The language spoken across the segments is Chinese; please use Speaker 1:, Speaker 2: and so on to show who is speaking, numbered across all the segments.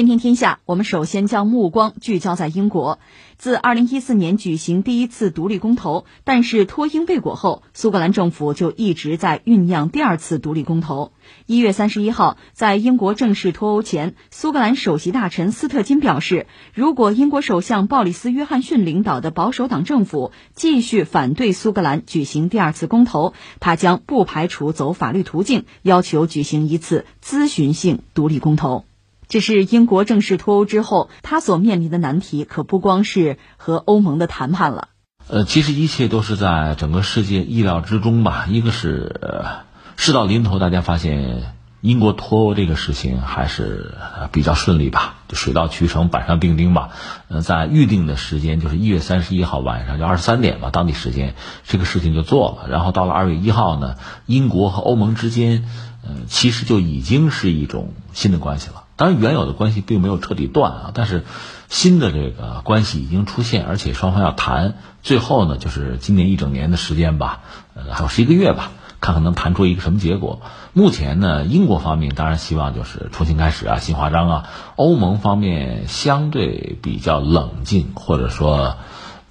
Speaker 1: 天天天下，我们首先将目光聚焦在英国。自2014年举行第一次独立公投，但是脱英未果后，苏格兰政府就一直在酝酿第二次独立公投。一月三十一号，在英国正式脱欧前，苏格兰首席大臣斯特金表示，如果英国首相鲍里斯·约翰逊领导的保守党政府继续反对苏格兰举行第二次公投，他将不排除走法律途径，要求举行一次咨询性独立公投。这是英国正式脱欧之后，他所面临的难题可不光是和欧盟的谈判了。
Speaker 2: 呃，其实一切都是在整个世界意料之中吧。一个是事到临头，大家发现英国脱欧这个事情还是比较顺利吧，就水到渠成，板上钉钉吧。呃，在预定的时间，就是一月三十一号晚上，就二十三点吧，当地时间，这个事情就做了。然后到了二月一号呢，英国和欧盟之间，呃，其实就已经是一种新的关系了。当然，原有的关系并没有彻底断啊，但是新的这个关系已经出现，而且双方要谈。最后呢，就是今年一整年的时间吧，呃，还有十一个月吧，看看能谈出一个什么结果。目前呢，英国方面当然希望就是重新开始啊，新华章啊。欧盟方面相对比较冷静，或者说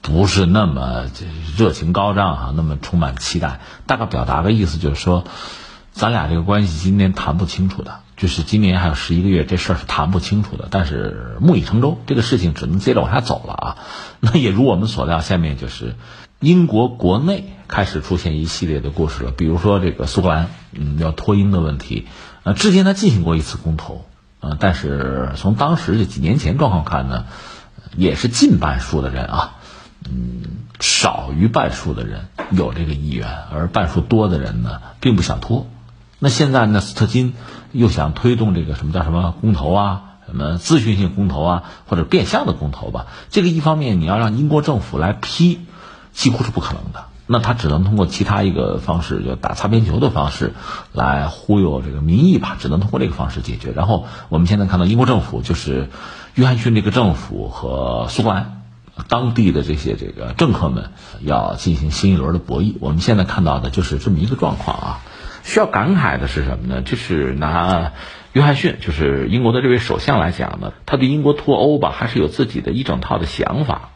Speaker 2: 不是那么热情高涨啊，那么充满期待。大概表达的意思就是说，咱俩这个关系今天谈不清楚的。就是今年还有十一个月，这事儿是谈不清楚的。但是木已成舟，这个事情只能接着往下走了啊。那也如我们所料，下面就是英国国内开始出现一系列的故事了。比如说这个苏格兰，嗯，要脱英的问题，呃，之前他进行过一次公投，呃，但是从当时这几年前状况看呢，也是近半数的人啊，嗯，少于半数的人有这个意愿，而半数多的人呢，并不想脱。那现在呢？斯特金又想推动这个什么叫什么公投啊？什么咨询性公投啊？或者变相的公投吧？这个一方面你要让英国政府来批，几乎是不可能的。那他只能通过其他一个方式，就打擦边球的方式来忽悠这个民意吧。只能通过这个方式解决。然后我们现在看到英国政府就是约翰逊这个政府和苏格兰当地的这些这个政客们要进行新一轮的博弈。我们现在看到的就是这么一个状况啊。需要感慨的是什么呢？就是拿约翰逊，就是英国的这位首相来讲呢，他对英国脱欧吧，还是有自己的一整套的想法。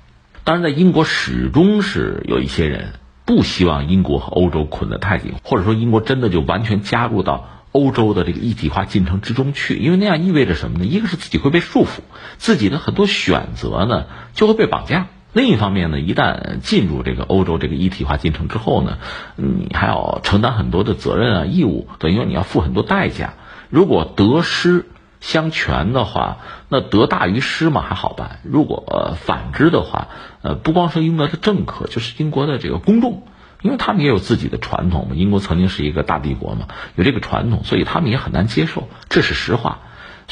Speaker 2: 当然，在英国始终是有一些人不希望英国和欧洲捆得太紧，或者说英国真的就完全加入到欧洲的这个一体化进程之中去，因为那样意味着什么呢？一个是自己会被束缚，自己的很多选择呢就会被绑架。另一方面呢，一旦进入这个欧洲这个一体化进程之后呢，你还要承担很多的责任啊、义务，等于说你要付很多代价。如果得失相权的话，那得大于失嘛还好办；如果反之的话，呃，不光是英国的政客，就是英国的这个公众，因为他们也有自己的传统嘛。英国曾经是一个大帝国嘛，有这个传统，所以他们也很难接受，这是实话。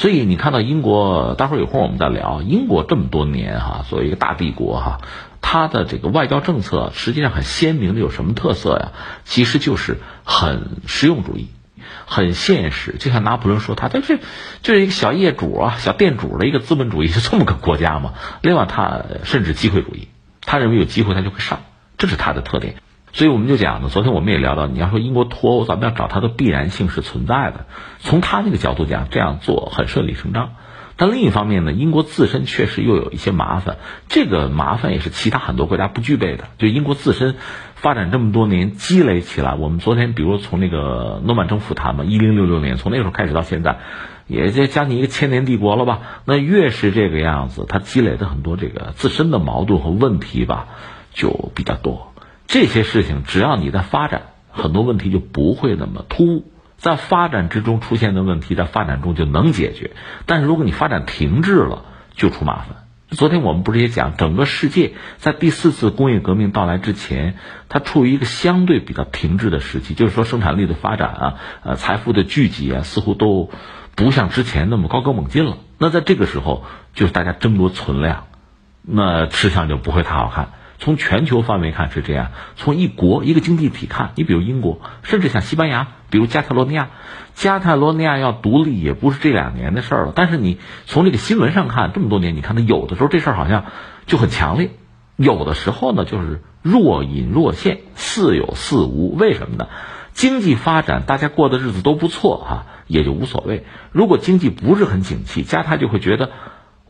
Speaker 2: 所以你看到英国，待会儿有空我们再聊。英国这么多年哈，作为一个大帝国哈，它的这个外交政策实际上很鲜明的有什么特色呀？其实就是很实用主义，很现实。就像拿破仑说，他这是就是一个小业主啊、小店主的一个资本主义，是这么个国家嘛。另外，他甚至机会主义，他认为有机会他就会上，这是他的特点。所以我们就讲呢，昨天我们也聊到，你要说英国脱欧，咱们要找它的必然性是存在的。从他那个角度讲，这样做很顺理成章。但另一方面呢，英国自身确实又有一些麻烦，这个麻烦也是其他很多国家不具备的。就英国自身发展这么多年积累起来，我们昨天比如从那个诺曼征服谈嘛，一零六六年从那时候开始到现在，也就将近一个千年帝国了吧？那越是这个样子，它积累的很多这个自身的矛盾和问题吧，就比较多。这些事情，只要你在发展，很多问题就不会那么突兀。在发展之中出现的问题，在发展中就能解决。但是如果你发展停滞了，就出麻烦。昨天我们不是也讲，整个世界在第四次工业革命到来之前，它处于一个相对比较停滞的时期，就是说生产力的发展啊，呃，财富的聚集啊，似乎都不像之前那么高歌猛进了。那在这个时候，就是大家争夺存量，那吃相就不会太好看。从全球范围看是这样，从一国一个经济体看，你比如英国，甚至像西班牙，比如加泰罗尼亚，加泰罗尼亚要独立也不是这两年的事儿了。但是你从这个新闻上看，这么多年，你看它有的时候这事儿好像就很强烈，有的时候呢就是若隐若现，似有似无。为什么呢？经济发展大家过的日子都不错哈，也就无所谓。如果经济不是很景气，加泰就会觉得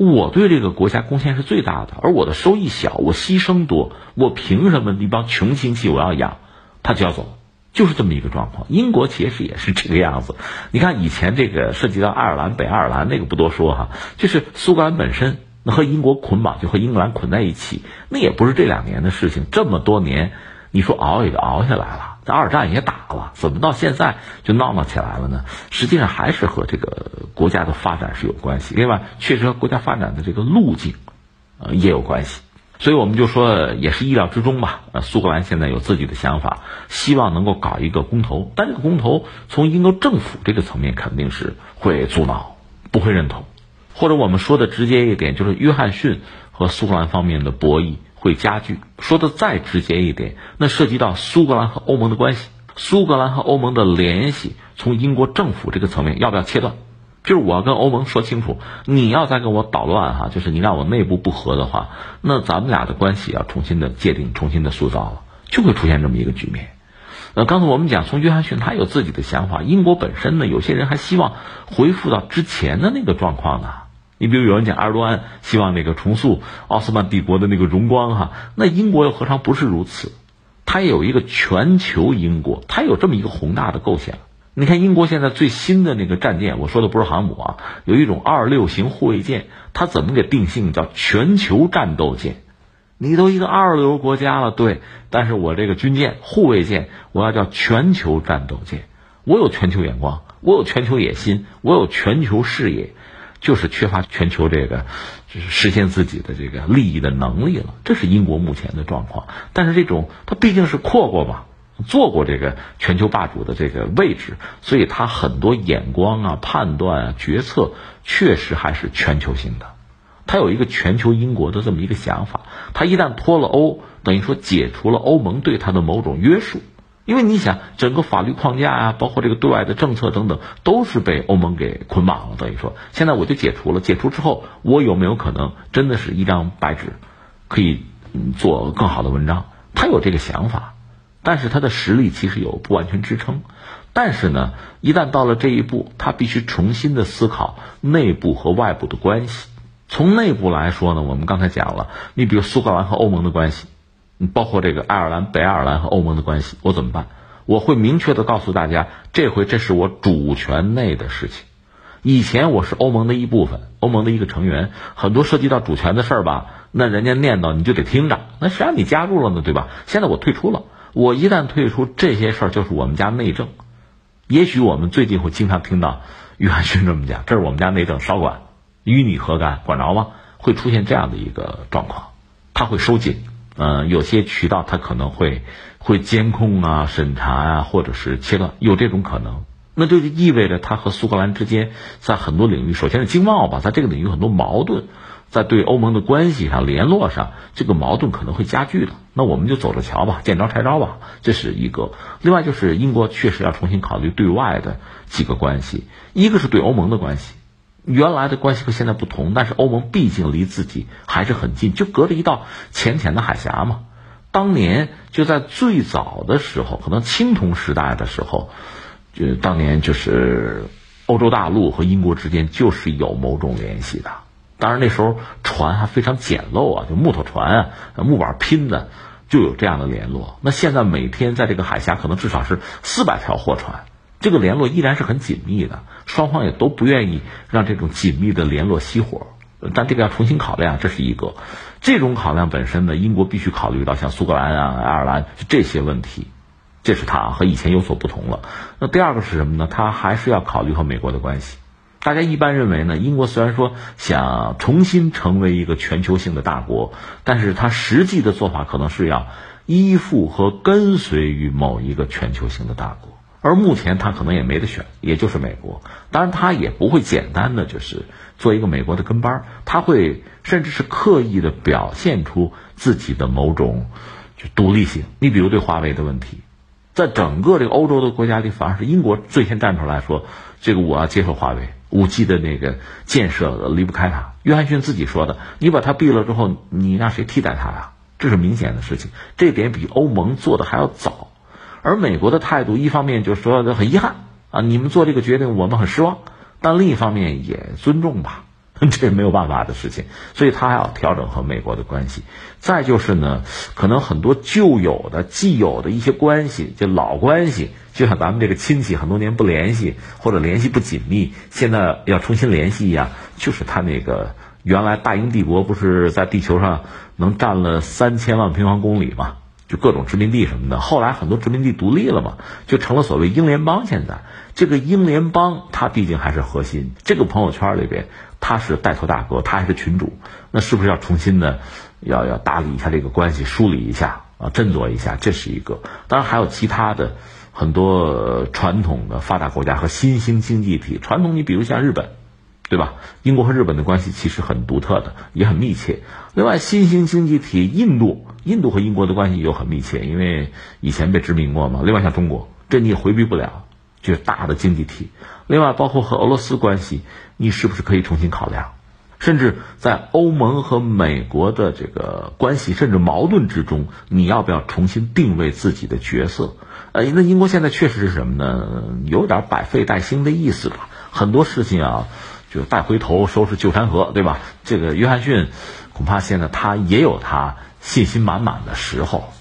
Speaker 2: 我对这个国家贡献是最大的，而我的收益小，我牺牲多，我凭什么一帮穷亲戚我要养，他就要走，就是这么一个状况。英国其实也是这个样子。你看以前这个涉及到爱尔兰、北爱尔兰那个不多说哈，就是苏格兰本身。那和英国捆绑，就和英格兰捆在一起，那也不是这两年的事情。这么多年，你说熬也就熬下来了，这二战也打了，怎么到现在就闹闹起来了呢？实际上还是和这个国家的发展是有关系，另外确实和国家发展的这个路径，呃也有关系。所以我们就说，也是意料之中吧。呃，苏格兰现在有自己的想法，希望能够搞一个公投，但这个公投从英国政府这个层面肯定是会阻挠，不会认同。或者我们说的直接一点，就是约翰逊和苏格兰方面的博弈会加剧。说的再直接一点，那涉及到苏格兰和欧盟的关系，苏格兰和欧盟的联系，从英国政府这个层面要不要切断？就是我要跟欧盟说清楚，你要再跟我捣乱哈，就是你让我内部不和的话，那咱们俩的关系要重新的界定，重新的塑造了，就会出现这么一个局面。呃，刚才我们讲，从约翰逊他有自己的想法，英国本身呢，有些人还希望恢复到之前的那个状况呢。你比如有人讲埃尔多安希望那个重塑奥斯曼帝国的那个荣光哈，那英国又何尝不是如此？它有一个全球英国，它有这么一个宏大的构想。你看英国现在最新的那个战舰，我说的不是航母啊，有一种二六型护卫舰，它怎么给定性叫全球战斗舰？你都一个二流国家了，对，但是我这个军舰、护卫舰，我要叫全球战斗舰，我有全球眼光，我有全球野心，我有全球视野。就是缺乏全球这个，就是实现自己的这个利益的能力了。这是英国目前的状况。但是这种它毕竟是扩过嘛，做过这个全球霸主的这个位置，所以他很多眼光啊、判断啊、决策确实还是全球性的。他有一个全球英国的这么一个想法。他一旦脱了欧，等于说解除了欧盟对他的某种约束。因为你想，整个法律框架啊，包括这个对外的政策等等，都是被欧盟给捆绑了。等于说，现在我就解除了。解除之后，我有没有可能真的是一张白纸，可以做更好的文章？他有这个想法，但是他的实力其实有不完全支撑。但是呢，一旦到了这一步，他必须重新的思考内部和外部的关系。从内部来说呢，我们刚才讲了，你比如苏格兰和欧盟的关系。包括这个爱尔兰、北爱尔兰和欧盟的关系，我怎么办？我会明确的告诉大家，这回这是我主权内的事情。以前我是欧盟的一部分，欧盟的一个成员，很多涉及到主权的事儿吧，那人家念叨你就得听着。那谁让你加入了呢？对吧？现在我退出了，我一旦退出，这些事儿就是我们家内政。也许我们最近会经常听到约翰逊这么讲：“这是我们家内政，少管，与你何干？管着吗？”会出现这样的一个状况，他会收紧。嗯，有些渠道它可能会会监控啊、审查啊，或者是切断，有这种可能。那这就意味着它和苏格兰之间在很多领域，首先是经贸吧，在这个领域很多矛盾，在对欧盟的关系上、联络上，这个矛盾可能会加剧的。那我们就走着瞧吧，见招拆招吧，这是一个。另外就是英国确实要重新考虑对外的几个关系，一个是对欧盟的关系。原来的关系和现在不同，但是欧盟毕竟离自己还是很近，就隔着一道浅浅的海峡嘛。当年就在最早的时候，可能青铜时代的时候，就当年就是欧洲大陆和英国之间就是有某种联系的。当然那时候船还非常简陋啊，就木头船啊，木板拼的，就有这样的联络。那现在每天在这个海峡，可能至少是四百条货船。这个联络依然是很紧密的，双方也都不愿意让这种紧密的联络熄火，但这个要重新考量，这是一个。这种考量本身呢，英国必须考虑到像苏格兰啊、爱尔兰这些问题，这是它和以前有所不同了。那第二个是什么呢？它还是要考虑和美国的关系。大家一般认为呢，英国虽然说想重新成为一个全球性的大国，但是它实际的做法可能是要依附和跟随于某一个全球性的大国。而目前他可能也没得选，也就是美国。当然，他也不会简单的就是做一个美国的跟班他会甚至是刻意的表现出自己的某种就独立性。你比如对华为的问题，在整个这个欧洲的国家里，反而是英国最先站出来说：“这个我要接受华为五 G 的那个建设离不开它。”约翰逊自己说的：“你把它毙了之后，你让谁替代它呀？”这是明显的事情，这点比欧盟做的还要早。而美国的态度，一方面就是说很遗憾啊，你们做这个决定我们很失望，但另一方面也尊重吧。这没有办法的事情，所以他还要调整和美国的关系。再就是呢，可能很多旧有的、既有的一些关系，就老关系，就像咱们这个亲戚很多年不联系或者联系不紧密，现在要重新联系一样。就是他那个原来大英帝国不是在地球上能占了三千万平方公里吗？就各种殖民地什么的。后来很多殖民地独立了嘛，就成了所谓英联邦。现在这个英联邦，它毕竟还是核心。这个朋友圈里边。他是带头大哥，他还是群主，那是不是要重新的，要要打理一下这个关系，梳理一下啊，振作一下，这是一个。当然还有其他的很多传统的发达国家和新兴经济体。传统，你比如像日本，对吧？英国和日本的关系其实很独特的，也很密切。另外，新兴经济体印度，印度和英国的关系又很密切，因为以前被殖民过嘛。另外，像中国，这你也回避不了。就是大的经济体，另外包括和俄罗斯关系，你是不是可以重新考量？甚至在欧盟和美国的这个关系甚至矛盾之中，你要不要重新定位自己的角色？呃，那英国现在确实是什么呢？有点百废待兴的意思吧。很多事情啊，就带回头收拾旧山河，对吧？这个约翰逊恐怕现在他也有他信心满满的时候，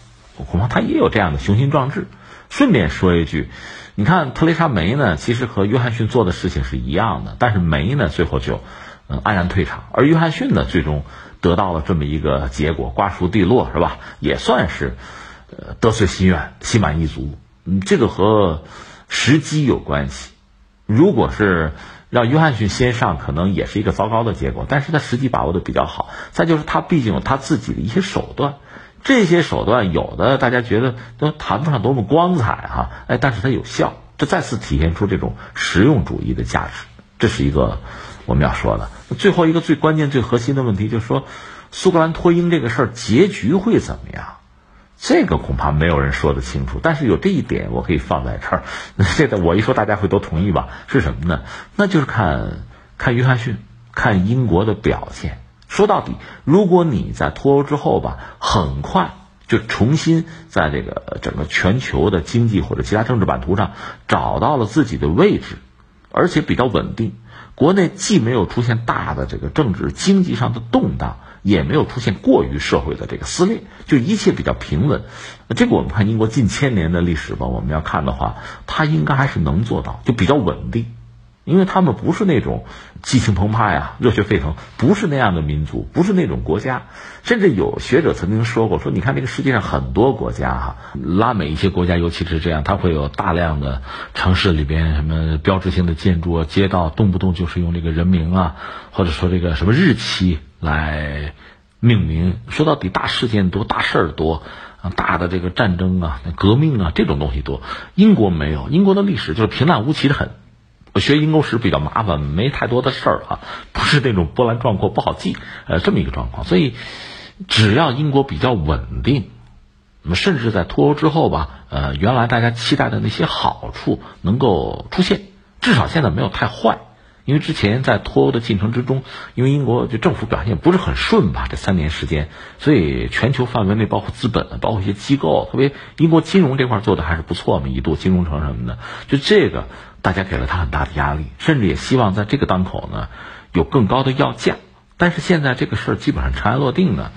Speaker 2: 恐怕他也有这样的雄心壮志。顺便说一句。你看特蕾莎梅呢，其实和约翰逊做的事情是一样的，但是梅呢最后就，嗯黯然退场，而约翰逊呢最终得到了这么一个结果，瓜熟蒂落是吧？也算是，呃得遂心愿，心满意足。嗯，这个和时机有关系。如果是让约翰逊先上，可能也是一个糟糕的结果。但是他实际把握的比较好。再就是他毕竟有他自己的一些手段。这些手段有的大家觉得都谈不上多么光彩哈，哎，但是它有效，这再次体现出这种实用主义的价值，这是一个我们要说的。最后一个最关键、最核心的问题就是说，苏格兰脱英这个事儿结局会怎么样？这个恐怕没有人说得清楚。但是有这一点我可以放在这儿，这个我一说大家会都同意吧？是什么呢？那就是看看约翰逊，看英国的表现。说到底，如果你在脱欧之后吧，很快就重新在这个整个全球的经济或者其他政治版图上找到了自己的位置，而且比较稳定，国内既没有出现大的这个政治经济上的动荡，也没有出现过于社会的这个撕裂，就一切比较平稳。这个我们看英国近千年的历史吧，我们要看的话，它应该还是能做到，就比较稳定。因为他们不是那种激情澎湃啊、热血沸腾，不是那样的民族，不是那种国家。甚至有学者曾经说过：“说你看这个世界上很多国家哈，拉美一些国家尤其是这样，它会有大量的城市里边什么标志性的建筑啊、街道，动不动就是用这个人名啊，或者说这个什么日期来命名。说到底，大事件多，大事儿多，大的这个战争啊、革命啊这种东西多。英国没有，英国的历史就是平淡无奇的很。”我学英国史比较麻烦，没太多的事儿啊，不是那种波澜壮阔不好记，呃，这么一个状况。所以，只要英国比较稳定，那么甚至在脱欧之后吧，呃，原来大家期待的那些好处能够出现，至少现在没有太坏。因为之前在脱欧的进程之中，因为英国就政府表现不是很顺吧，这三年时间，所以全球范围内包括资本，包括一些机构，特别英国金融这块做的还是不错嘛，一度金融城什么的，就这个。大家给了他很大的压力，甚至也希望在这个当口呢有更高的要价。但是现在这个事儿基本上尘埃落定呢，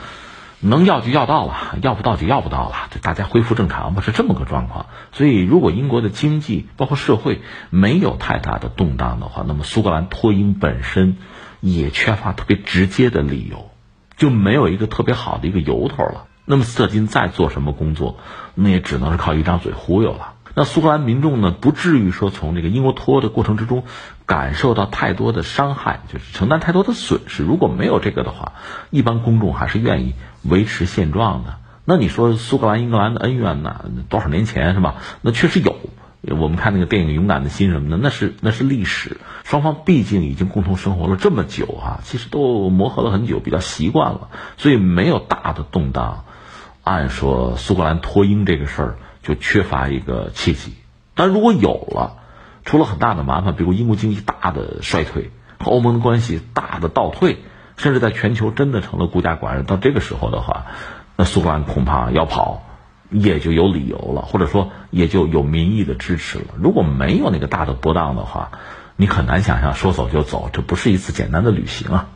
Speaker 2: 能要就要到了，要不到就要不到了，就大家恢复正常吧，是这么个状况。所以，如果英国的经济包括社会没有太大的动荡的话，那么苏格兰脱英本身也缺乏特别直接的理由，就没有一个特别好的一个由头了。那么斯特金再做什么工作，那也只能是靠一张嘴忽悠了。那苏格兰民众呢，不至于说从这个英国脱欧的过程之中感受到太多的伤害，就是承担太多的损失。如果没有这个的话，一般公众还是愿意维持现状的。那你说苏格兰英格兰的恩怨呢？多少年前是吧？那确实有。我们看那个电影《勇敢的心》什么的，那是那是历史。双方毕竟已经共同生活了这么久啊，其实都磨合了很久，比较习惯了，所以没有大的动荡。按说苏格兰脱英这个事儿。就缺乏一个契机，但如果有了，出了很大的麻烦，比如英国经济大的衰退，和欧盟的关系大的倒退，甚至在全球真的成了孤家寡人，到这个时候的话，那苏格兰恐怕要跑，也就有理由了，或者说也就有民意的支持了。如果没有那个大的波荡的话，你很难想象说走就走，这不是一次简单的旅行啊。